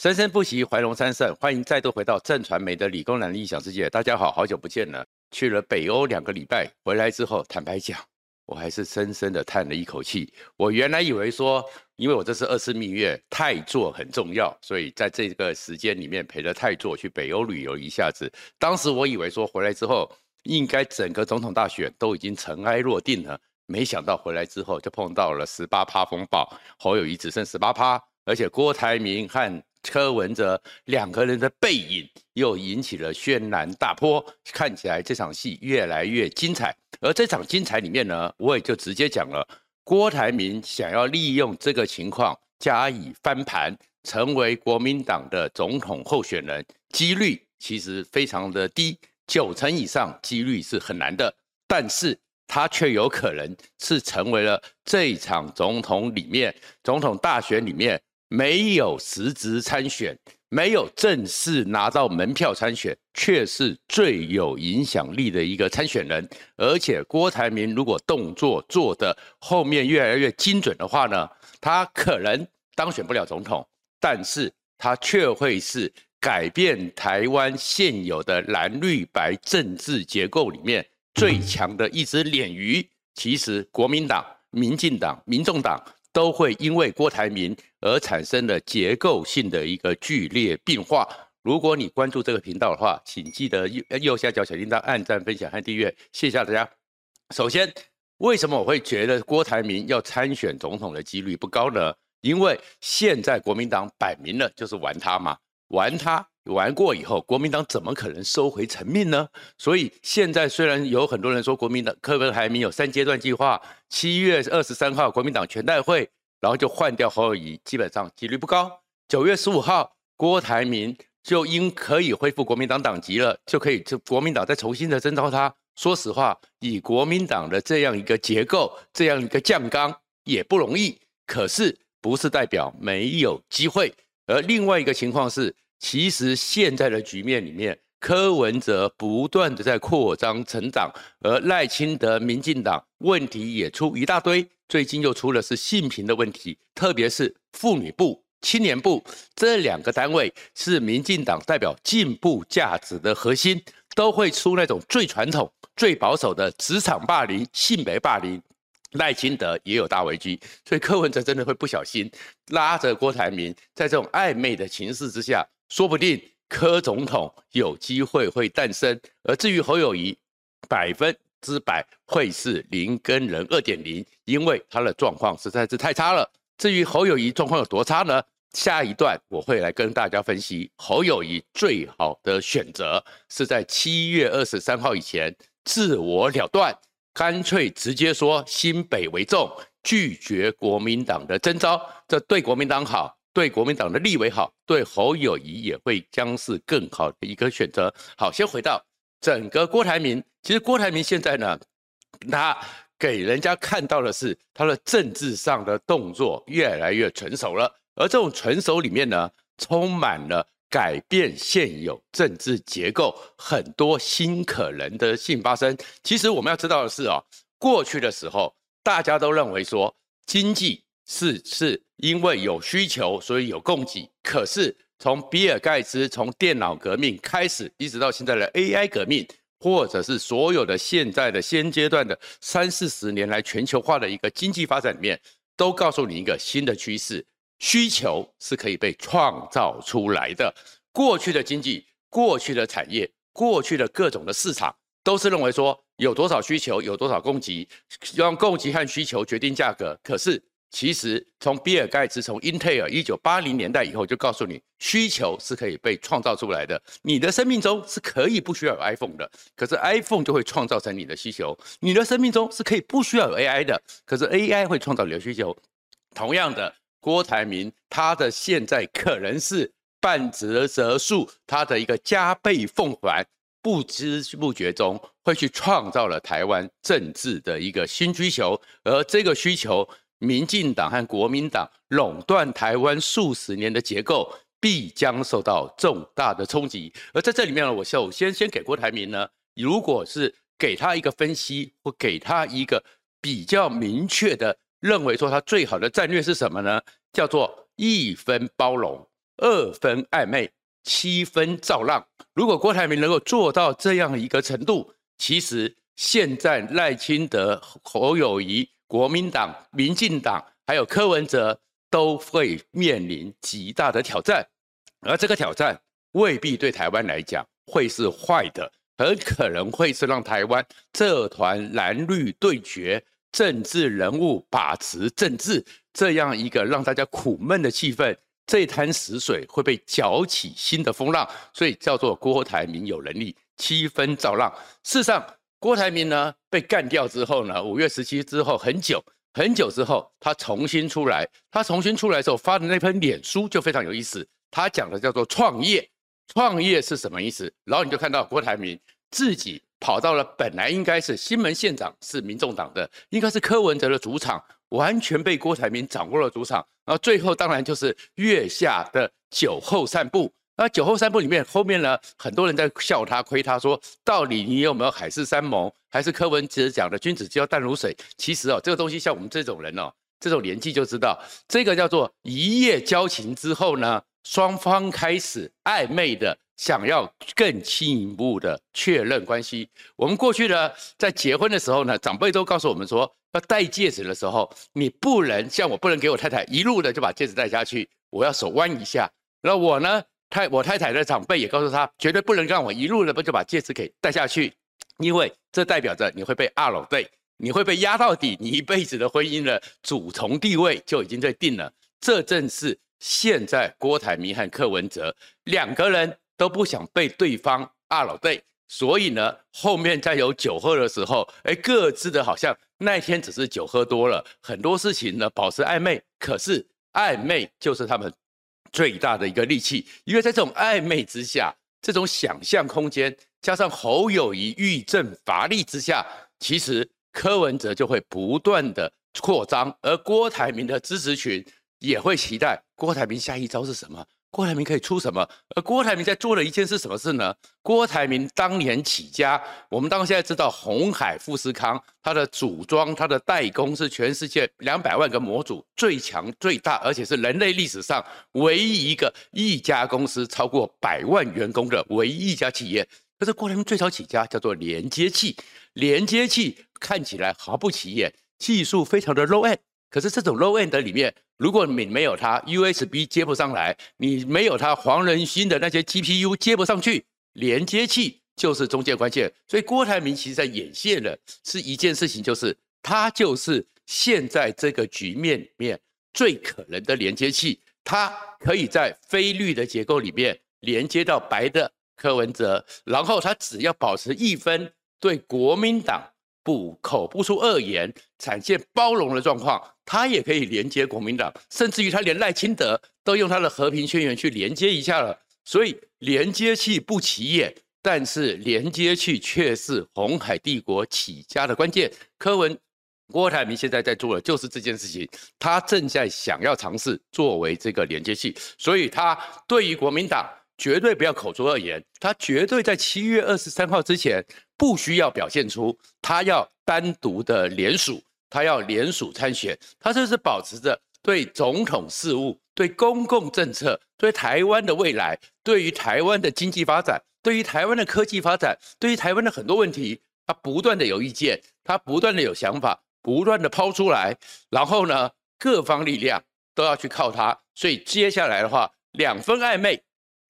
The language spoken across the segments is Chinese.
生生不息，怀龙三圣，欢迎再度回到正传媒的理工男的异想世界。大家好，好久不见了。去了北欧两个礼拜，回来之后，坦白讲，我还是深深的叹了一口气。我原来以为说，因为我这是二次蜜月，太座很重要，所以在这个时间里面陪着太座去北欧旅游一下子。当时我以为说，回来之后应该整个总统大选都已经尘埃落定了，没想到回来之后就碰到了十八趴风暴，侯友宜只剩十八趴，而且郭台铭和柯文哲两个人的背影又引起了轩然大波，看起来这场戏越来越精彩。而这场精彩里面呢，我也就直接讲了，郭台铭想要利用这个情况加以翻盘，成为国民党的总统候选人，几率其实非常的低，九成以上几率是很难的。但是他却有可能是成为了这一场总统里面总统大选里面。没有实质参选，没有正式拿到门票参选，却是最有影响力的一个参选人。而且郭台铭如果动作做得后面越来越精准的话呢，他可能当选不了总统，但是他却会是改变台湾现有的蓝绿白政治结构里面最强的一只鲶鱼。其实国民党、民进党、民众党。都会因为郭台铭而产生了结构性的一个剧烈变化。如果你关注这个频道的话，请记得右右下角小铃铛按赞、分享和订阅，谢谢大家。首先，为什么我会觉得郭台铭要参选总统的几率不高呢？因为现在国民党摆明了就是玩他嘛，玩他。玩过以后，国民党怎么可能收回成命呢？所以现在虽然有很多人说国民党柯文哲有三阶段计划，七月二十三号国民党全代会，然后就换掉侯友谊，基本上几率不高。九月十五号郭台铭就应可以恢复国民党党籍了，就可以就国民党再重新的征召他。说实话，以国民党的这样一个结构，这样一个酱缸也不容易。可是不是代表没有机会。而另外一个情况是。其实现在的局面里面，柯文哲不断的在扩张成长，而赖清德、民进党问题也出一大堆，最近又出了是性平的问题，特别是妇女部、青年部这两个单位是民进党代表进步价值的核心，都会出那种最传统、最保守的职场霸凌、性别霸凌。赖清德也有大危机，所以柯文哲真的会不小心拉着郭台铭，在这种暧昧的情势之下。说不定柯总统有机会会诞生，而至于侯友谊，百分之百会是林耕仁二点零，因为他的状况实在是太差了。至于侯友谊状况有多差呢？下一段我会来跟大家分析。侯友谊最好的选择是在七月二十三号以前自我了断，干脆直接说新北为重，拒绝国民党的征召，这对国民党好。对国民党的立委好，对侯友宜也会将是更好的一个选择。好，先回到整个郭台铭，其实郭台铭现在呢，他给人家看到的是他的政治上的动作越来越成熟了，而这种成熟里面呢，充满了改变现有政治结构很多新可能的性发生。其实我们要知道的是哦，过去的时候大家都认为说经济。是是因为有需求，所以有供给。可是从比尔盖茨从电脑革命开始，一直到现在的 AI 革命，或者是所有的现在的现阶段的三四十年来全球化的一个经济发展里面，都告诉你一个新的趋势：需求是可以被创造出来的。过去的经济、过去的产业、过去的各种的市场，都是认为说有多少需求，有多少供给，让供给和需求决定价格。可是其实，从比尔盖茨从英特尔一九八零年代以后就告诉你，需求是可以被创造出来的。你的生命中是可以不需要有 iPhone 的，可是 iPhone 就会创造成你的需求。你的生命中是可以不需要有 AI 的，可是 AI 会创造你的需求。同样的，郭台铭他的现在可能是半折折数，他的一个加倍奉还，不知不觉中会去创造了台湾政治的一个新需求，而这个需求。民进党和国民党垄断台湾数十年的结构，必将受到重大的冲击。而在这里面呢，我首先先给郭台铭呢，如果是给他一个分析，或给他一个比较明确的认为说他最好的战略是什么呢？叫做一分包容。二分暧昧，七分造浪。如果郭台铭能够做到这样一个程度，其实现在赖清德、侯友宜、国民党、民进党还有柯文哲都会面临极大的挑战，而这个挑战未必对台湾来讲会是坏的，很可能会是让台湾这团蓝绿对决、政治人物把持政治这样一个让大家苦闷的气氛。这滩死水会被搅起新的风浪，所以叫做郭台铭有能力七分造浪。事实上，郭台铭呢被干掉之后呢，五月十七之后很久很久之后，他重新出来，他重新出来之后发的那篇脸书就非常有意思。他讲的叫做创业，创业是什么意思？然后你就看到郭台铭自己跑到了本来应该是新门县长是民众党的，应该是柯文哲的主场。完全被郭台铭掌握了主场，然后最后当然就是月下的酒后散步。那酒后散步里面，后面呢，很多人在笑他、亏他说，到底你有没有海誓山盟，还是柯文哲讲的君子之交淡如水？其实哦，这个东西像我们这种人哦，这种年纪就知道，这个叫做一夜交情之后呢，双方开始暧昧的。想要更进一步的确认关系，我们过去呢，在结婚的时候呢，长辈都告诉我们说，要戴戒指的时候，你不能像我不能给我太太一路的就把戒指戴下去，我要手弯一下。那我呢，太我太太的长辈也告诉他，绝对不能让我一路的不就把戒指给戴下去，因为这代表着你会被二老对，你会被压到底，你一辈子的婚姻的主从地位就已经在定了。这正是现在郭台铭和柯文哲两个人。都不想被对方二老对，所以呢，后面在有酒喝的时候，哎，各自的好像那天只是酒喝多了，很多事情呢保持暧昧，可是暧昧就是他们最大的一个利器，因为在这种暧昧之下，这种想象空间加上侯友谊欲振乏力之下，其实柯文哲就会不断的扩张，而郭台铭的支持群也会期待郭台铭下一招是什么。郭台铭可以出什么？而郭台铭在做了一件事，什么事呢？郭台铭当年起家，我们当现在知道鸿海富士康，它的组装、它的代工是全世界两百万个模组最强、最大，而且是人类历史上唯一一个一家公司超过百万员工的唯一一家企业。可是郭台铭最早起家叫做连接器，连接器看起来毫不起眼，技术非常的 low end。可是这种 low end 里面，如果你没有它，USB 接不上来，你没有它黄仁勋的那些 GPU 接不上去，连接器就是中间关键。所以郭台铭其实在演现的是一件事情，就是他就是现在这个局面里面最可能的连接器，它可以在非绿的结构里面连接到白的柯文哲，然后他只要保持一分对国民党。不口不出恶言，展现包容的状况，他也可以连接国民党，甚至于他连赖清德都用他的和平宣言去连接一下了。所以连接器不起眼，但是连接器却是红海帝国起家的关键。柯文郭台铭现在在做的就是这件事情，他正在想要尝试作为这个连接器，所以他对于国民党绝对不要口出恶言，他绝对在七月二十三号之前。不需要表现出他要单独的联署，他要联署参选，他就是保持着对总统事务、对公共政策、对台湾的未来、对于台湾的经济发展、对于台湾的科技发展、对于台湾的很多问题，他不断的有意见，他不断的有想法，不断的抛出来，然后呢，各方力量都要去靠他，所以接下来的话，两分暧昧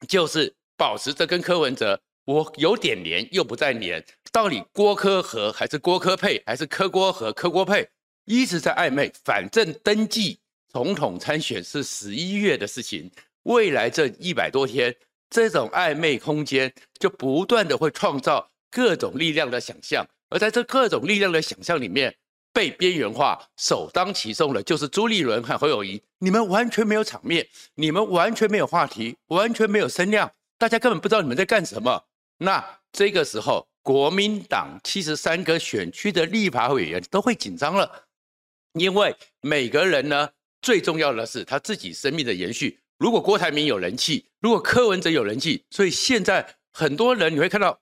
就是保持着跟柯文哲。我有点黏，又不再黏，到底郭柯和还是郭柯配，还是柯郭和柯郭配，一直在暧昧。反正登记总统参选是十一月的事情，未来这一百多天，这种暧昧空间就不断的会创造各种力量的想象，而在这各种力量的想象里面，被边缘化、首当其冲的就是朱立伦和侯友谊。你们完全没有场面，你们完全没有话题，完全没有声量，大家根本不知道你们在干什么。那这个时候，国民党七十三个选区的立法委员都会紧张了，因为每个人呢，最重要的是他自己生命的延续。如果郭台铭有人气，如果柯文哲有人气，所以现在很多人你会看到，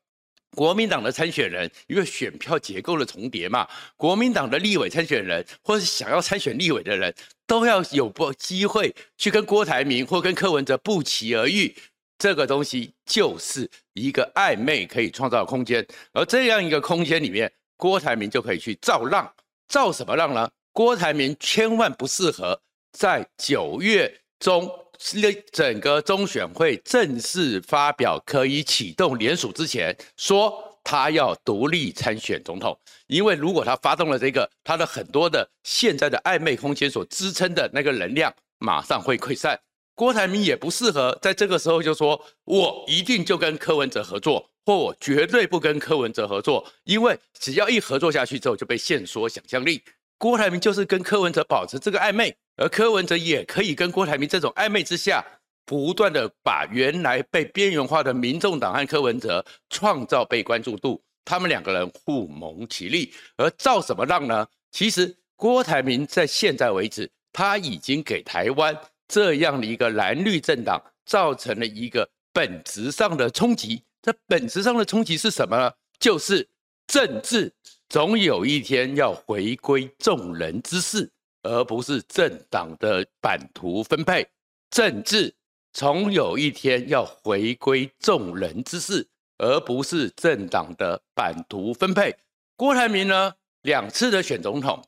国民党的参选人，因为选票结构的重叠嘛，国民党的立委参选人，或是想要参选立委的人，都要有过机会去跟郭台铭或跟柯文哲不期而遇。这个东西就是一个暧昧可以创造空间，而这样一个空间里面，郭台铭就可以去造浪，造什么浪呢？郭台铭千万不适合在九月中那整个中选会正式发表可以启动联署之前，说他要独立参选总统，因为如果他发动了这个，他的很多的现在的暧昧空间所支撑的那个能量，马上会溃散。郭台铭也不适合在这个时候就说，我一定就跟柯文哲合作，或我绝对不跟柯文哲合作，因为只要一合作下去之后就被限缩想象力。郭台铭就是跟柯文哲保持这个暧昧，而柯文哲也可以跟郭台铭这种暧昧之下，不断的把原来被边缘化的民众党和柯文哲创造被关注度，他们两个人互蒙其利，而造什么浪呢？其实郭台铭在现在为止，他已经给台湾。这样的一个蓝绿政党造成了一个本质上的冲击。这本质上的冲击是什么呢？就是政治总有一天要回归众人之事，而不是政党的版图分配。政治总有一天要回归众人之事，而不是政党的版图分配。郭台铭呢，两次的选总统，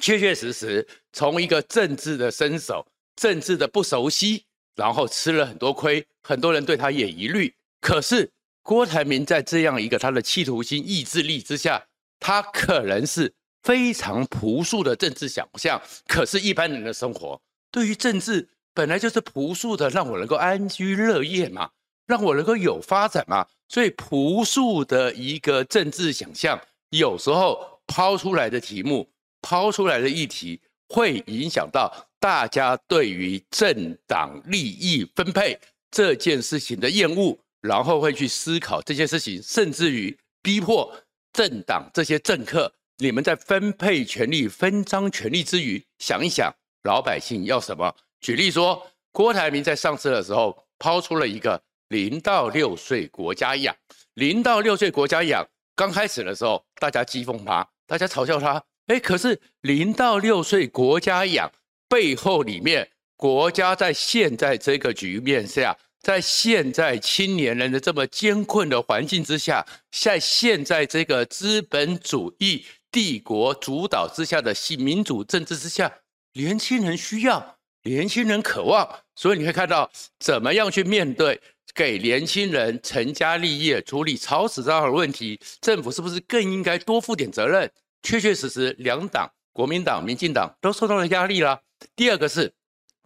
确确实实从一个政治的身手。政治的不熟悉，然后吃了很多亏，很多人对他也疑虑。可是郭台铭在这样一个他的企图心、意志力之下，他可能是非常朴素的政治想象。可是，一般人的生活对于政治本来就是朴素的，让我能够安居乐业嘛，让我能够有发展嘛。所以，朴素的一个政治想象，有时候抛出来的题目、抛出来的议题，会影响到。大家对于政党利益分配这件事情的厌恶，然后会去思考这件事情，甚至于逼迫政党这些政客，你们在分配权力、分赃权力之余，想一想老百姓要什么。举例说，郭台铭在上次的时候抛出了一个零到六岁国家养，零到六岁国家养，刚开始的时候大家讥讽他，大家嘲笑他，哎，可是零到六岁国家养。背后里面，国家在现在这个局面下，在现在青年人的这么艰困的环境之下，在现在这个资本主义帝国主导之下的新民主政治之下，年轻人需要，年轻人渴望，所以你会看到怎么样去面对给年轻人成家立业、处理超时这样的问题，政府是不是更应该多负点责任？确确实实，两党。国民党、民进党都受到了压力啦。第二个是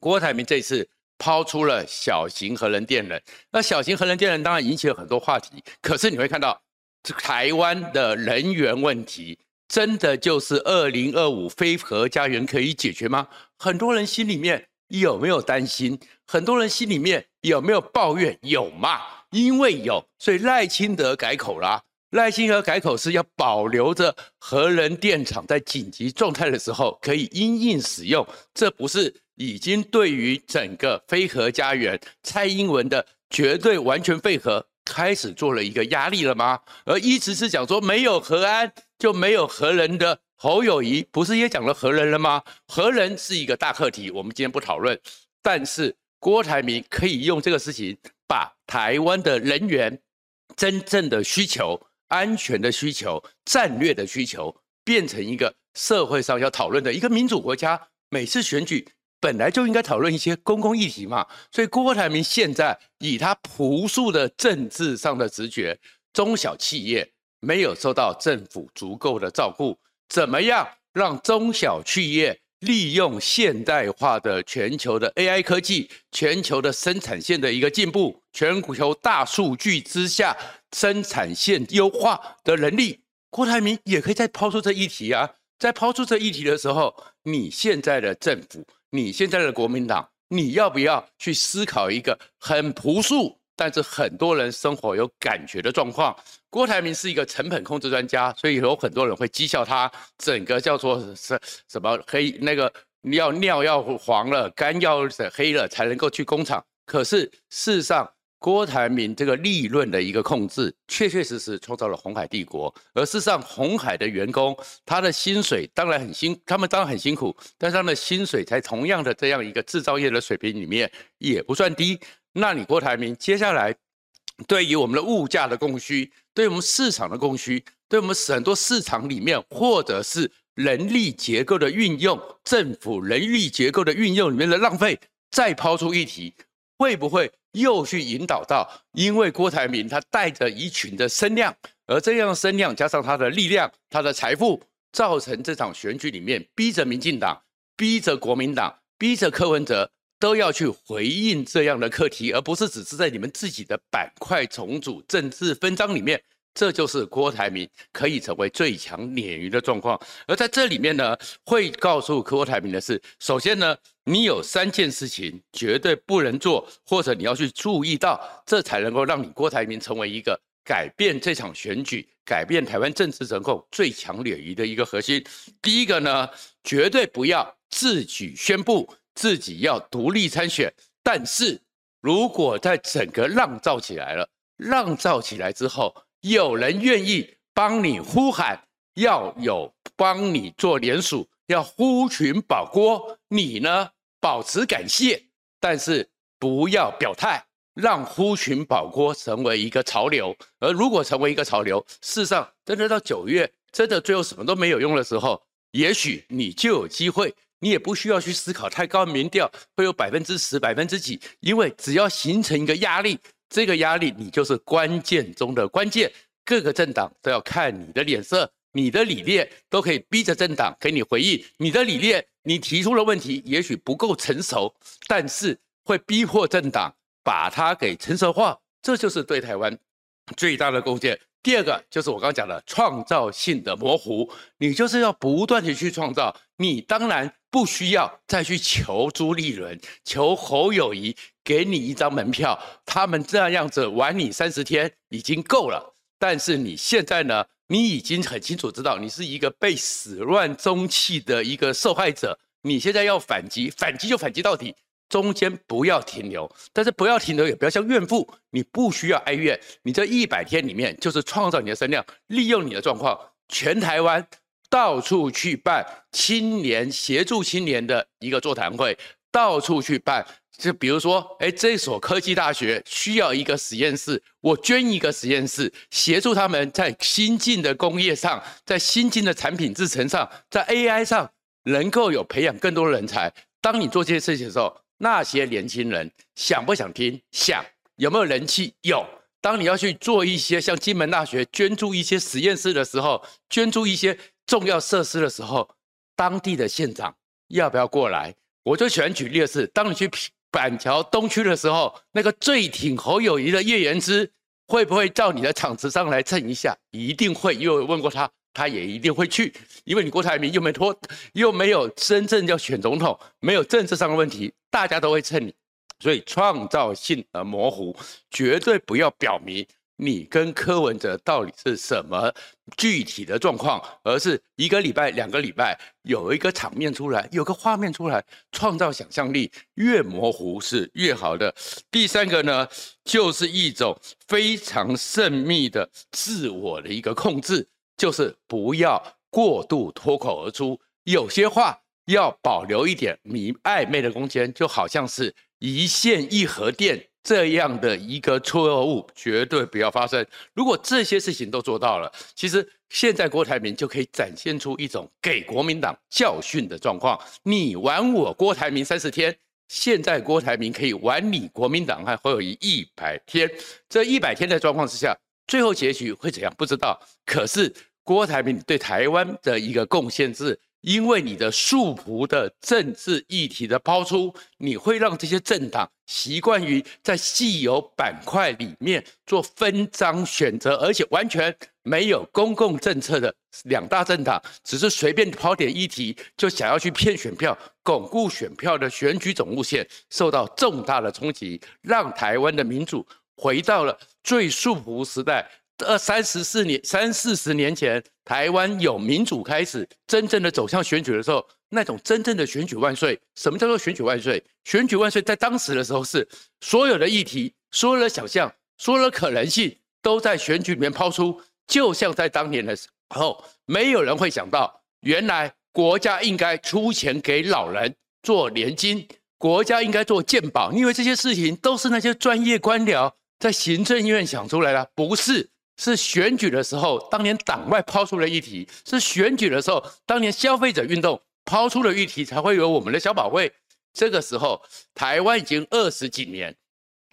郭台铭这次抛出了小型核能电人，那小型核能电人当然引起了很多话题。可是你会看到，台湾的能源问题真的就是二零二五非核家园可以解决吗？很多人心里面有没有担心？很多人心里面有没有抱怨？有吗？因为有，所以赖清德改口了。赖清德改口是要保留着核能电厂在紧急状态的时候可以因应使用，这不是已经对于整个非核家园蔡英文的绝对完全废核开始做了一个压力了吗？而一直是讲说没有核安就没有核能的侯友谊不是也讲了核能了吗？核能是一个大课题，我们今天不讨论，但是郭台铭可以用这个事情把台湾的能源真正的需求。安全的需求、战略的需求，变成一个社会上要讨论的一个民主国家。每次选举本来就应该讨论一些公共议题嘛。所以郭台铭现在以他朴素的政治上的直觉，中小企业没有受到政府足够的照顾，怎么样让中小企业利用现代化的全球的 AI 科技、全球的生产线的一个进步、全球大数据之下。生产线优化的能力，郭台铭也可以再抛出这议题啊！在抛出这议题的时候，你现在的政府，你现在的国民党，你要不要去思考一个很朴素，但是很多人生活有感觉的状况？郭台铭是一个成本控制专家，所以有很多人会讥笑他，整个叫做什什么黑那个要尿要黄了，肝要黑了才能够去工厂。可是事实上，郭台铭这个利润的一个控制，确确实实创造了红海帝国。而事实上，红海的员工他的薪水当然很辛，他们当然很辛苦，但是他们的薪水在同样的这样一个制造业的水平里面也不算低。那你郭台铭接下来对于我们的物价的供需，对我们市场的供需，对我们很多市场里面或者是人力结构的运用，政府人力结构的运用里面的浪费，再抛出议题，会不会又去引导到？因为郭台铭他带着一群的声量，而这样的声量加上他的力量、他的财富，造成这场选举里面逼着民进党、逼着国民党、逼着柯文哲都要去回应这样的课题，而不是只是在你们自己的板块重组、政治分章里面。这就是郭台铭可以成为最强鲶鱼的状况，而在这里面呢，会告诉郭台铭的是：首先呢，你有三件事情绝对不能做，或者你要去注意到，这才能够让你郭台铭成为一个改变这场选举、改变台湾政治人口最强鲶鱼的一个核心。第一个呢，绝对不要自己宣布自己要独立参选，但是如果在整个浪造起来了，浪造起来之后，有人愿意帮你呼喊，要有帮你做联署，要呼群保郭，你呢保持感谢，但是不要表态，让呼群保郭成为一个潮流。而如果成为一个潮流，事实上真的到九月，真的最后什么都没有用的时候，也许你就有机会，你也不需要去思考太高民调会有百分之十、百分之几，因为只要形成一个压力。这个压力，你就是关键中的关键。各个政党都要看你的脸色，你的理念都可以逼着政党给你回应。你的理念，你提出的问题也许不够成熟，但是会逼迫政党把它给成熟化。这就是对台湾最大的贡献。第二个就是我刚刚讲的创造性的模糊，你就是要不断地去创造。你当然不需要再去求朱立伦、求侯友宜给你一张门票，他们这样子玩你三十天已经够了。但是你现在呢，你已经很清楚知道你是一个被始乱终弃的一个受害者。你现在要反击，反击就反击到底。中间不要停留，但是不要停留，也不要像怨妇，你不需要哀怨。你这一百天里面，就是创造你的声量，利用你的状况，全台湾到处去办青年协助青年的一个座谈会，到处去办。就比如说，哎，这所科技大学需要一个实验室，我捐一个实验室，协助他们在新进的工业上，在新进的产品制程上，在 AI 上，能够有培养更多的人才。当你做这些事情的时候，那些年轻人想不想听？想。有没有人气？有。当你要去做一些像金门大学捐助一些实验室的时候，捐助一些重要设施的时候，当地的县长要不要过来？我就喜欢举例的是，当你去板桥东区的时候，那个最挺侯友谊的叶元之会不会到你的场子上来蹭一下？一定会，因为我问过他。他也一定会去，因为你郭台铭又没脱，又没有真正要选总统，没有政治上的问题，大家都会蹭你，所以创造性而模糊，绝对不要表明你跟柯文哲到底是什么具体的状况，而是一个礼拜、两个礼拜有一个场面出来，有个画面出来，创造想象力，越模糊是越好的。第三个呢，就是一种非常神秘的自我的一个控制。就是不要过度脱口而出，有些话要保留一点迷暧昧的空间，就好像是一线一核电这样的一个错误，绝对不要发生。如果这些事情都做到了，其实现在郭台铭就可以展现出一种给国民党教训的状况。你玩我郭台铭三十天，现在郭台铭可以玩你国民党还会有一百天。这一百天的状况之下，最后结局会怎样？不知道。可是。郭台铭对台湾的一个贡献是，因为你的束缚的政治议题的抛出，你会让这些政党习惯于在既有板块里面做分赃选择，而且完全没有公共政策的两大政党，只是随便抛点议题就想要去骗选票、巩固选票的选举总路线受到重大的冲击，让台湾的民主回到了最束缚时代。二三十四年、三四十年前，台湾有民主开始，真正的走向选举的时候，那种真正的选举万岁。什么叫做选举万岁？选举万岁，在当时的时候是所有的议题所有的想象，所有的可能性，都在选举里面抛出。就像在当年的时候，没有人会想到，原来国家应该出钱给老人做年金，国家应该做健保，因为这些事情都是那些专业官僚在行政院想出来的，不是。是选举的时候，当年党外抛出的议题；是选举的时候，当年消费者运动抛出的议题，才会有我们的消保会。这个时候，台湾已经二十几年，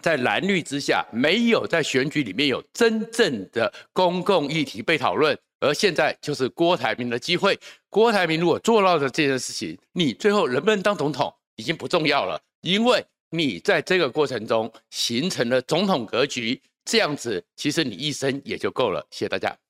在蓝绿之下，没有在选举里面有真正的公共议题被讨论。而现在就是郭台铭的机会。郭台铭如果做到了这件事情，你最后能不能当总统已经不重要了，因为你在这个过程中形成了总统格局。这样子，其实你一生也就够了。谢谢大家。